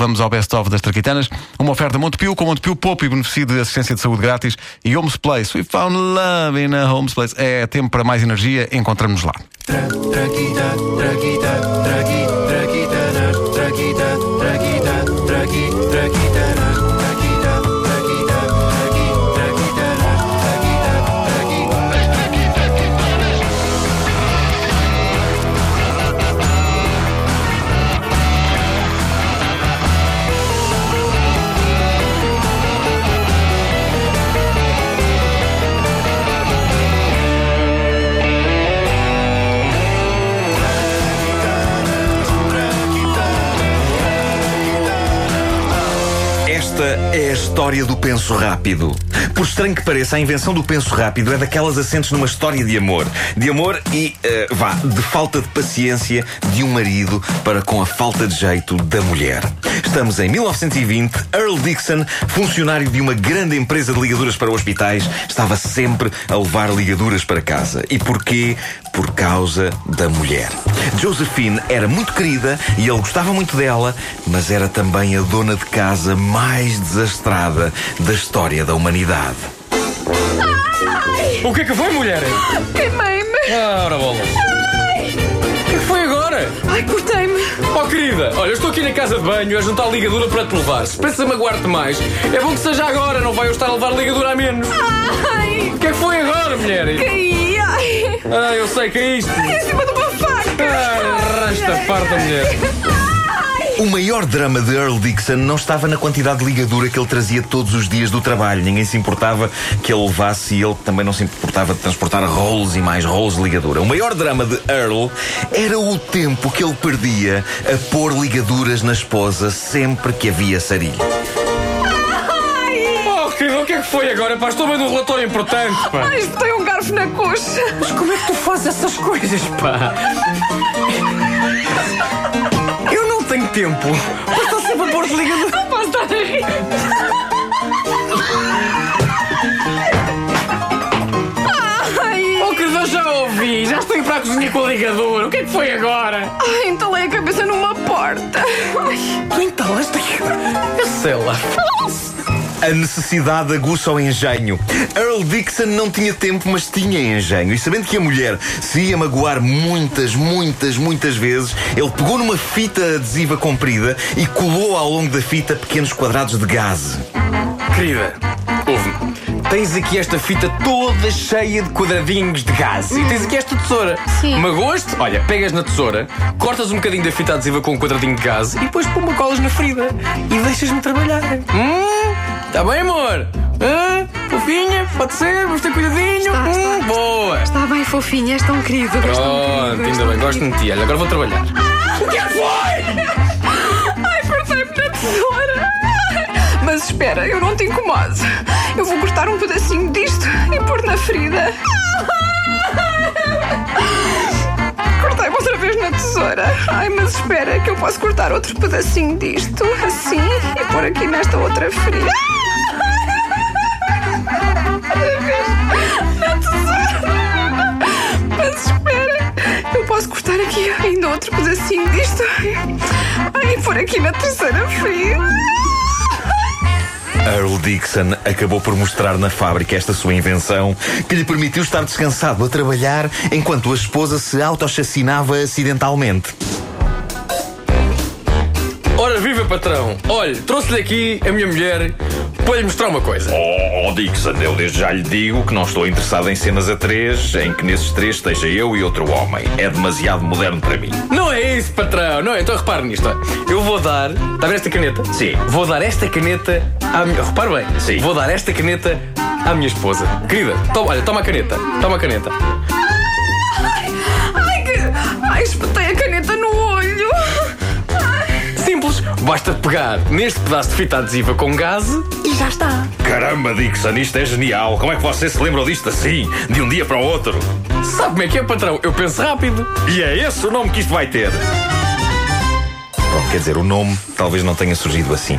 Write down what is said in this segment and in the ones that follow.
vamos ao best-of das Traquitanas. Uma oferta Montepio com Montepio Pouco e benefício de assistência de saúde grátis e Homes Place. We found love in a Homes Place. É tempo para mais energia, encontramos-nos lá. Esta é a história do penso rápido. Por estranho que pareça, a invenção do penso rápido é daquelas assentes numa história de amor. De amor e, eh, vá, de falta de paciência de um marido para com a falta de jeito da mulher. Estamos em 1920. Earl Dixon, funcionário de uma grande empresa de ligaduras para hospitais, estava sempre a levar ligaduras para casa. E porquê? Por causa da mulher. Josephine era muito querida e ele gostava muito dela, mas era também a dona de casa mais desastrada da história da humanidade. O que é que foi, mulher? Queimei-me! Ah, ora bola. O que é que foi agora? Ai, cortei-me! Oh, querida, olha, eu estou aqui na casa de banho a juntar ligadura para te levar. Se pensa magoar-te mais, é bom que seja agora, não vai eu estar a levar ligadura a menos. Ai, O que é que foi agora, mulher? caí! Ai, Ah, eu sei que é isto. em cima de uma faca! Ah, farta, mulher. O maior drama de Earl Dixon não estava na quantidade de ligadura que ele trazia todos os dias do trabalho. Ninguém se importava que ele levasse e ele também não se importava de transportar rolos e mais rolos de ligadura. O maior drama de Earl era o tempo que ele perdia a pôr ligaduras na esposa sempre que havia sarilho. Oh, o que é que foi agora? Pá, estou vendo um relatório importante, pá. Ai, isto tem um garfo na coxa! Mas como é que tu fazes essas coisas, pá? Tempo. Estou sempre a pôr-te ligadura. Não posso estar a rir! Ai, Oh, querida, eu já ouvi. Já estou a ir para a cozinha com a ligadura. O que é que foi agora? ai, entalei a cabeça numa porta! Ai, Tu entalaste Eu sei lá. A necessidade aguça o engenho. Earl Dixon não tinha tempo, mas tinha engenho. E sabendo que a mulher se ia magoar muitas, muitas, muitas vezes, ele pegou numa fita adesiva comprida e colou ao longo da fita pequenos quadrados de gás. Querida, ouve-me. Tens aqui esta fita toda cheia de quadradinhos de gás. E tens aqui esta tesoura. Sim. Magoas-te? Olha, pegas na tesoura, cortas um bocadinho da fita adesiva com um quadradinho de gás e depois pumba colas na ferida. E deixas-me trabalhar. Hum? Tá bem, amor? Hã? Fofinha? Pode ser? Vamos ter cuidadinho? Está, está. Hum, boa! está bem fofinho, és tão querido, és tão Pronto, querido. és ainda tão bem, gosto de ti. Olha, agora vou trabalhar. O que é que foi? Ai, cortei-me na tesoura! Mas espera, eu não te incomodo. Eu vou cortar um pedacinho disto e pôr na ferida. Cortei-me outra vez na tesoura. Ai, mas espera, que eu posso cortar outro pedacinho disto, assim, e pôr aqui nesta outra ferida. Na tesoura. Mas espera, eu posso cortar aqui ainda outro pedacinho disto. Ai, e pôr aqui na terceira ferida. Earl Dixon acabou por mostrar na fábrica esta sua invenção que lhe permitiu estar descansado a trabalhar enquanto a esposa se autochacinava acidentalmente. Ora, viva patrão! Olha, trouxe-lhe aqui a minha mulher para lhe mostrar uma coisa. Oh, oh, Dixon, eu desde já lhe digo que não estou interessado em cenas a três em que nesses três esteja eu e outro homem. É demasiado moderno para mim. Não é isso, patrão, não é? Então repare nisto. Eu vou dar. Está a ver esta caneta? Sim. Vou dar esta caneta à minha. Repare bem. Sim. Vou dar esta caneta à minha esposa. Querida, toma, olha, toma a caneta. Toma a caneta. Basta pegar neste pedaço de fita adesiva com gás e já está. Caramba, Dixon, isto é genial. Como é que você se lembrou disto assim, de um dia para o outro? Sabe como é que é, patrão? Eu penso rápido. E é esse o nome que isto vai ter. Bom, quer dizer, o nome talvez não tenha surgido assim.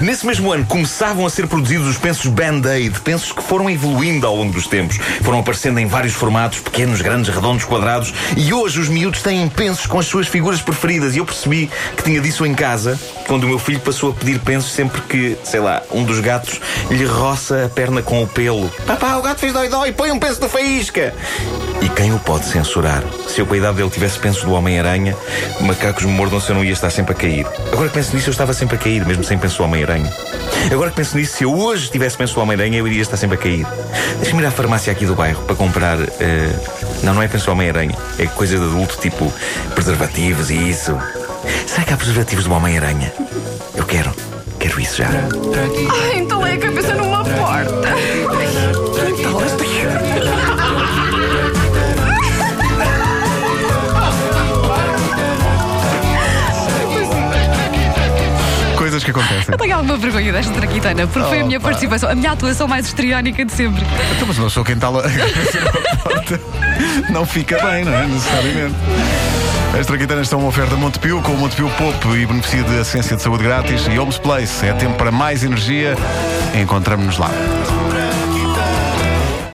Nesse mesmo ano começavam a ser produzidos os pensos Band-Aid, pensos que foram evoluindo ao longo dos tempos. Foram aparecendo em vários formatos, pequenos, grandes, redondos, quadrados, e hoje os miúdos têm pensos com as suas figuras preferidas. E eu percebi que tinha disso em casa quando o meu filho passou a pedir pensos sempre que, sei lá, um dos gatos lhe roça a perna com o pelo. Papá, o gato fez dói-dói, põe um penso de faísca! E quem o pode censurar? Se eu com a idade dele tivesse pensos do Homem-Aranha, macacos me mordam se eu não ia estar sempre a cair. Agora que penso nisso, eu estava sempre a cair, mesmo sem penso do Homem-Aranha. Agora que penso nisso, se eu hoje tivesse penso do Homem-Aranha, eu iria estar sempre a cair. Deixa-me ir à farmácia aqui do bairro para comprar. eh, Não, não é penso do Homem-Aranha. É coisa de adulto, tipo preservativos e isso. Será que há preservativos do Homem-Aranha? Eu quero. Quero isso já. Ai, Coisas que acontecem. Eu tenho alguma vergonha desta traquitana, porque foi a minha participação, a minha atuação mais histriónica de sempre. Então, mas uma pessoa que entala a cabeça numa porta não fica bem, não é? Necessariamente. As traquitanas são uma oferta Montepio, com o Montepio Pop e beneficio de assistência de saúde grátis e Homes Place. É tempo para mais energia. Encontramos-nos lá.